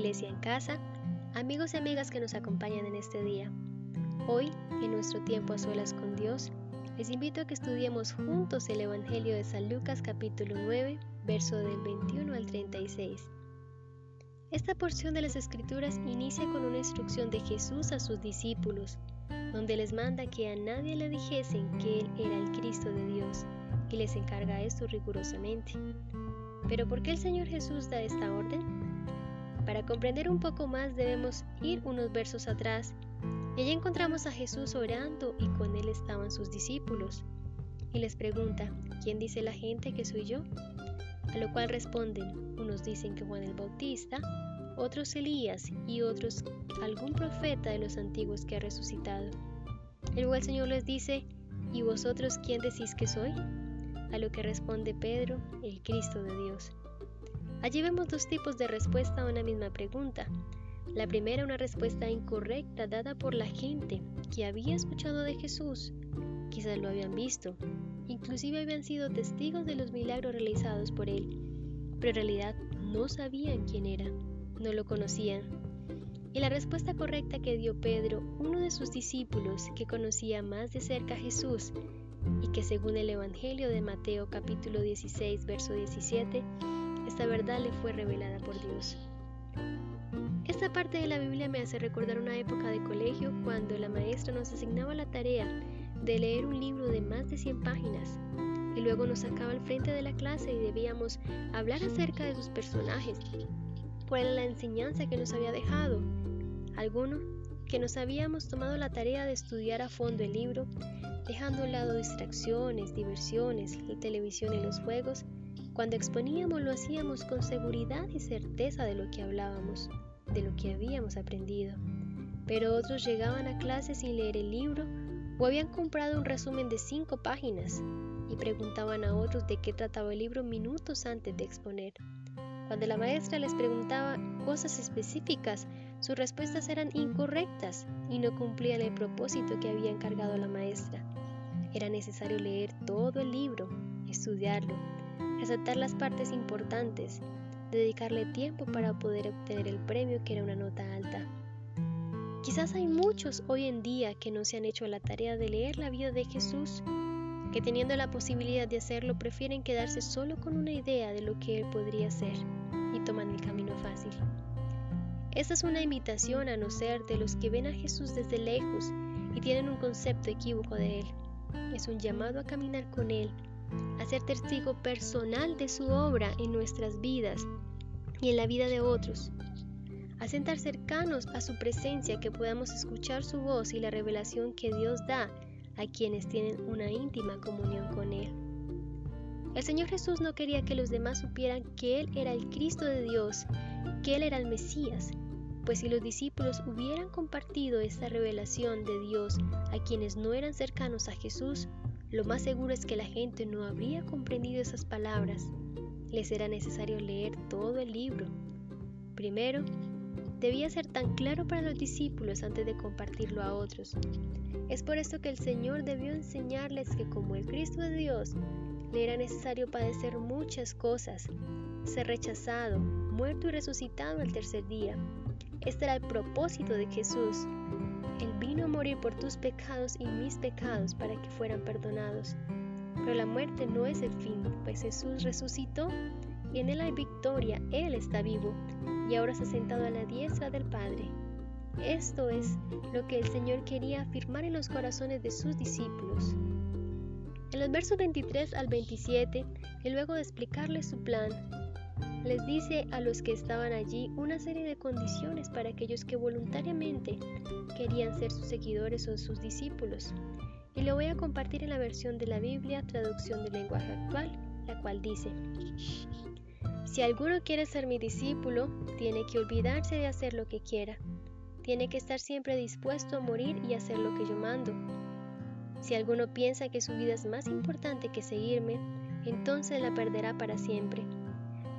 Iglesia en Casa, amigos y amigas que nos acompañan en este día. Hoy, en nuestro tiempo a solas con Dios, les invito a que estudiemos juntos el Evangelio de San Lucas capítulo 9, verso del 21 al 36. Esta porción de las Escrituras inicia con una instrucción de Jesús a sus discípulos, donde les manda que a nadie le dijesen que Él era el Cristo de Dios, y les encarga esto rigurosamente. Pero ¿por qué el Señor Jesús da esta orden? Para comprender un poco más debemos ir unos versos atrás allí encontramos a Jesús orando y con él estaban sus discípulos. Y les pregunta, ¿quién dice la gente que soy yo? A lo cual responden, unos dicen que Juan el Bautista, otros Elías y otros algún profeta de los antiguos que ha resucitado. Luego el Señor les dice, ¿y vosotros quién decís que soy? A lo que responde Pedro, el Cristo de Dios. Allí vemos dos tipos de respuesta a una misma pregunta. La primera una respuesta incorrecta dada por la gente que había escuchado de Jesús. Quizás lo habían visto, inclusive habían sido testigos de los milagros realizados por él, pero en realidad no sabían quién era, no lo conocían. Y la respuesta correcta que dio Pedro, uno de sus discípulos que conocía más de cerca a Jesús, y que según el Evangelio de Mateo capítulo 16, verso 17, esta verdad le fue revelada por Dios. Esta parte de la Biblia me hace recordar una época de colegio cuando la maestra nos asignaba la tarea de leer un libro de más de 100 páginas y luego nos sacaba al frente de la clase y debíamos hablar acerca de sus personajes, cuál era la enseñanza que nos había dejado. Alguno que nos habíamos tomado la tarea de estudiar a fondo el libro dejando a un lado distracciones, diversiones, la televisión y los juegos, cuando exponíamos lo hacíamos con seguridad y certeza de lo que hablábamos, de lo que habíamos aprendido. Pero otros llegaban a clase sin leer el libro o habían comprado un resumen de cinco páginas y preguntaban a otros de qué trataba el libro minutos antes de exponer. Cuando la maestra les preguntaba cosas específicas, sus respuestas eran incorrectas y no cumplían el propósito que había encargado la maestra. Era necesario leer todo el libro, estudiarlo, resaltar las partes importantes, dedicarle tiempo para poder obtener el premio que era una nota alta. Quizás hay muchos hoy en día que no se han hecho la tarea de leer la vida de Jesús, que teniendo la posibilidad de hacerlo prefieren quedarse solo con una idea de lo que Él podría ser y toman el camino fácil. Esta es una invitación a no ser de los que ven a Jesús desde lejos y tienen un concepto equívoco de Él es un llamado a caminar con Él, a ser testigo personal de su obra en nuestras vidas y en la vida de otros, a sentar cercanos a su presencia que podamos escuchar su voz y la revelación que Dios da a quienes tienen una íntima comunión con Él. El Señor Jesús no quería que los demás supieran que Él era el Cristo de Dios, que Él era el Mesías, pues si los discípulos hubieran compartido esta revelación de Dios a quienes no eran cercanos a Jesús, lo más seguro es que la gente no habría comprendido esas palabras. Les era necesario leer todo el libro. Primero, debía ser tan claro para los discípulos antes de compartirlo a otros. Es por esto que el Señor debió enseñarles que como el Cristo de Dios, le era necesario padecer muchas cosas, ser rechazado, muerto y resucitado el tercer día, este era el propósito de Jesús. Él vino a morir por tus pecados y mis pecados para que fueran perdonados. Pero la muerte no es el fin, pues Jesús resucitó y en Él hay victoria. Él está vivo y ahora se ha sentado a la diestra del Padre. Esto es lo que el Señor quería afirmar en los corazones de sus discípulos. En los versos 23 al 27, y luego de explicarles su plan, les dice a los que estaban allí una serie de condiciones para aquellos que voluntariamente querían ser sus seguidores o sus discípulos. Y lo voy a compartir en la versión de la Biblia, traducción del lenguaje actual, la cual dice, si alguno quiere ser mi discípulo, tiene que olvidarse de hacer lo que quiera. Tiene que estar siempre dispuesto a morir y hacer lo que yo mando. Si alguno piensa que su vida es más importante que seguirme, entonces la perderá para siempre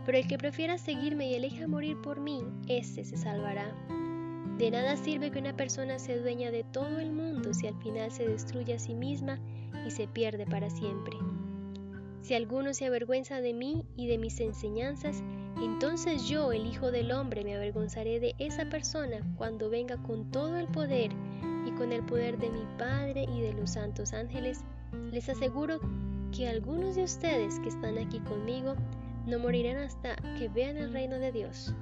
pero el que prefiera seguirme y elija morir por mí, ese se salvará. De nada sirve que una persona se dueña de todo el mundo si al final se destruye a sí misma y se pierde para siempre. Si alguno se avergüenza de mí y de mis enseñanzas, entonces yo, el Hijo del Hombre, me avergonzaré de esa persona cuando venga con todo el poder y con el poder de mi Padre y de los santos ángeles. Les aseguro que algunos de ustedes que están aquí conmigo no morirán hasta que vean el reino de Dios.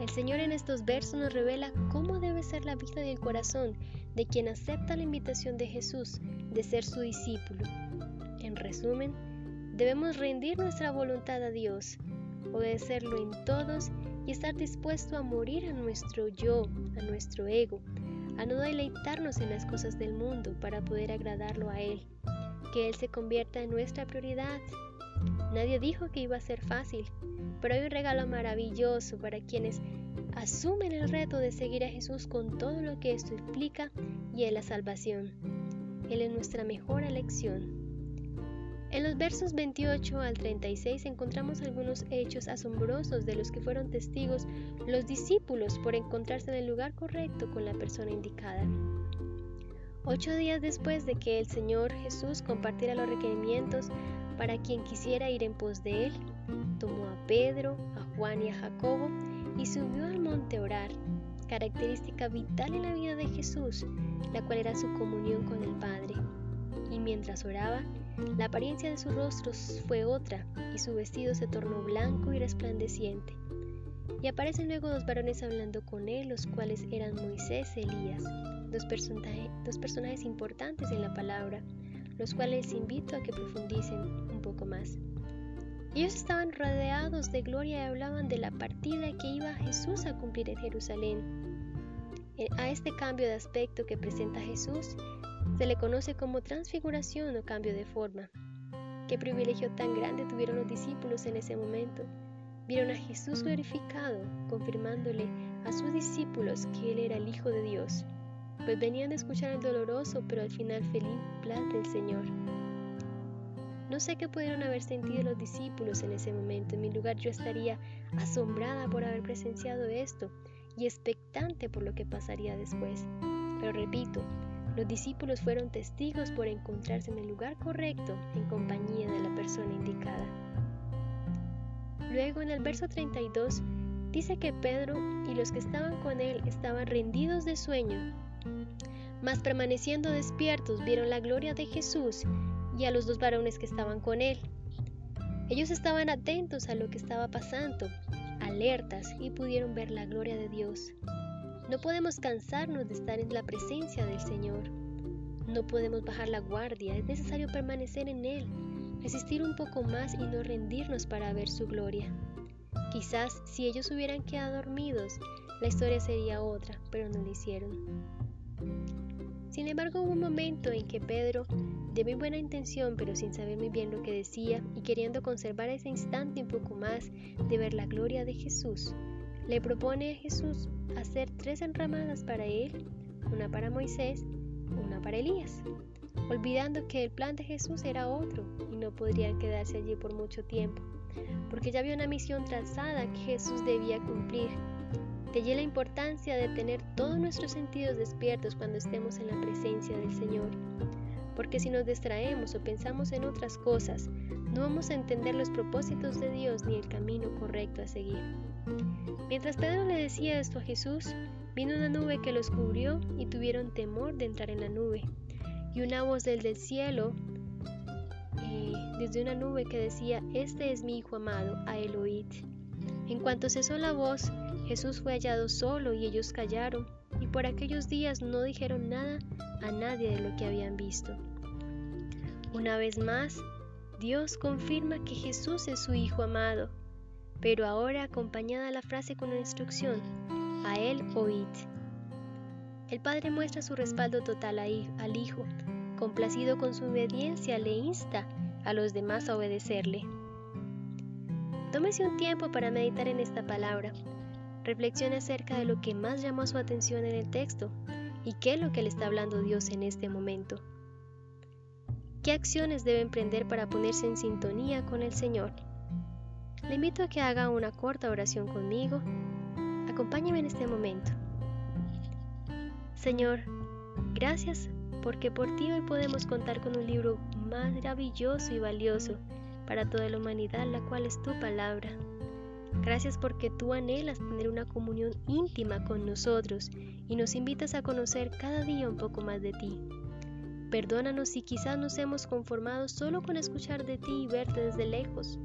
El Señor en estos versos nos revela cómo debe ser la vida y el corazón de quien acepta la invitación de Jesús de ser su discípulo. En resumen, debemos rendir nuestra voluntad a Dios, obedecerlo en todos y estar dispuesto a morir a nuestro yo, a nuestro ego, a no deleitarnos en las cosas del mundo para poder agradarlo a Él, que Él se convierta en nuestra prioridad. Nadie dijo que iba a ser fácil, pero hay un regalo maravilloso para quienes asumen el reto de seguir a Jesús con todo lo que esto implica y es la salvación. Él es nuestra mejor elección. En los versos 28 al 36 encontramos algunos hechos asombrosos de los que fueron testigos los discípulos por encontrarse en el lugar correcto con la persona indicada. Ocho días después de que el Señor Jesús compartiera los requerimientos para quien quisiera ir en pos de él, tomó a Pedro, a Juan y a Jacobo y subió al monte a orar, característica vital en la vida de Jesús, la cual era su comunión con el Padre. Y mientras oraba, la apariencia de su rostro fue otra, y su vestido se tornó blanco y resplandeciente. Y aparecen luego dos varones hablando con él, los cuales eran Moisés y Elías, dos, dos personajes importantes en la palabra, los cuales les invito a que profundicen un poco más. Ellos estaban rodeados de gloria y hablaban de la partida que iba Jesús a cumplir en Jerusalén. Eh, a este cambio de aspecto que presenta Jesús se le conoce como transfiguración o cambio de forma. Qué privilegio tan grande tuvieron los discípulos en ese momento. Vieron a Jesús glorificado, confirmándole a sus discípulos que Él era el Hijo de Dios, pues venían a escuchar el doloroso pero al final feliz plan del Señor. No sé qué pudieron haber sentido los discípulos en ese momento. En mi lugar yo estaría asombrada por haber presenciado esto y expectante por lo que pasaría después. Pero repito, los discípulos fueron testigos por encontrarse en el lugar correcto en compañía de la persona indicada. Luego en el verso 32 dice que Pedro y los que estaban con él estaban rendidos de sueño, mas permaneciendo despiertos vieron la gloria de Jesús y a los dos varones que estaban con él. Ellos estaban atentos a lo que estaba pasando, alertas y pudieron ver la gloria de Dios. No podemos cansarnos de estar en la presencia del Señor. No podemos bajar la guardia, es necesario permanecer en Él, resistir un poco más y no rendirnos para ver su gloria. Quizás si ellos hubieran quedado dormidos, la historia sería otra, pero no lo hicieron. Sin embargo, hubo un momento en que Pedro, de muy buena intención, pero sin saber muy bien lo que decía y queriendo conservar ese instante un poco más de ver la gloria de Jesús, le propone a Jesús hacer tres enramadas para él, una para Moisés, una para Elías, olvidando que el plan de Jesús era otro y no podría quedarse allí por mucho tiempo, porque ya había una misión trazada que Jesús debía cumplir de allí la importancia de tener todos nuestros sentidos despiertos cuando estemos en la presencia del Señor. Porque si nos distraemos o pensamos en otras cosas, no vamos a entender los propósitos de Dios ni el camino correcto a seguir. Mientras Pedro le decía esto a Jesús, vino una nube que los cubrió y tuvieron temor de entrar en la nube. Y una voz del, cielo, eh, desde una nube que decía, Este es mi Hijo amado, a En cuanto cesó la voz, Jesús fue hallado solo y ellos callaron, y por aquellos días no dijeron nada a nadie de lo que habían visto. Una vez más, Dios confirma que Jesús es su Hijo amado, pero ahora acompañada la frase con una instrucción, a Él oíd. El Padre muestra su respaldo total al Hijo, complacido con su obediencia, le insta a los demás a obedecerle. Tómese un tiempo para meditar en esta palabra Reflexione acerca de lo que más llamó su atención en el texto y qué es lo que le está hablando Dios en este momento. ¿Qué acciones debe emprender para ponerse en sintonía con el Señor? Le invito a que haga una corta oración conmigo. Acompáñeme en este momento. Señor, gracias porque por ti hoy podemos contar con un libro maravilloso y valioso para toda la humanidad, la cual es tu palabra. Gracias porque tú anhelas tener una comunión íntima con nosotros y nos invitas a conocer cada día un poco más de ti. Perdónanos si quizás nos hemos conformado solo con escuchar de ti y verte desde lejos.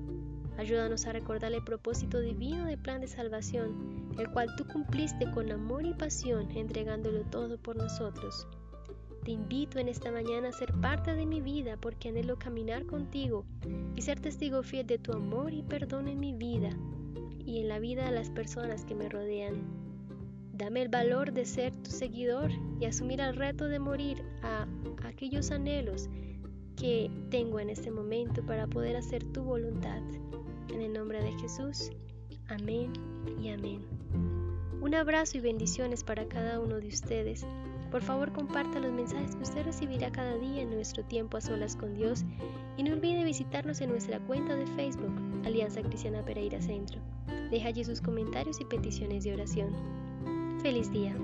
Ayúdanos a recordar el propósito divino del plan de salvación, el cual tú cumpliste con amor y pasión entregándolo todo por nosotros. Te invito en esta mañana a ser parte de mi vida porque anhelo caminar contigo y ser testigo fiel de tu amor y perdón en mi vida y en la vida de las personas que me rodean. Dame el valor de ser tu seguidor y asumir el reto de morir a aquellos anhelos que tengo en este momento para poder hacer tu voluntad. En el nombre de Jesús, amén y amén. Un abrazo y bendiciones para cada uno de ustedes. Por favor, comparta los mensajes que usted recibirá cada día en nuestro tiempo a solas con Dios y no olvide visitarnos en nuestra cuenta de Facebook, Alianza Cristiana Pereira Centro. Deja allí sus comentarios y peticiones de oración. Feliz día.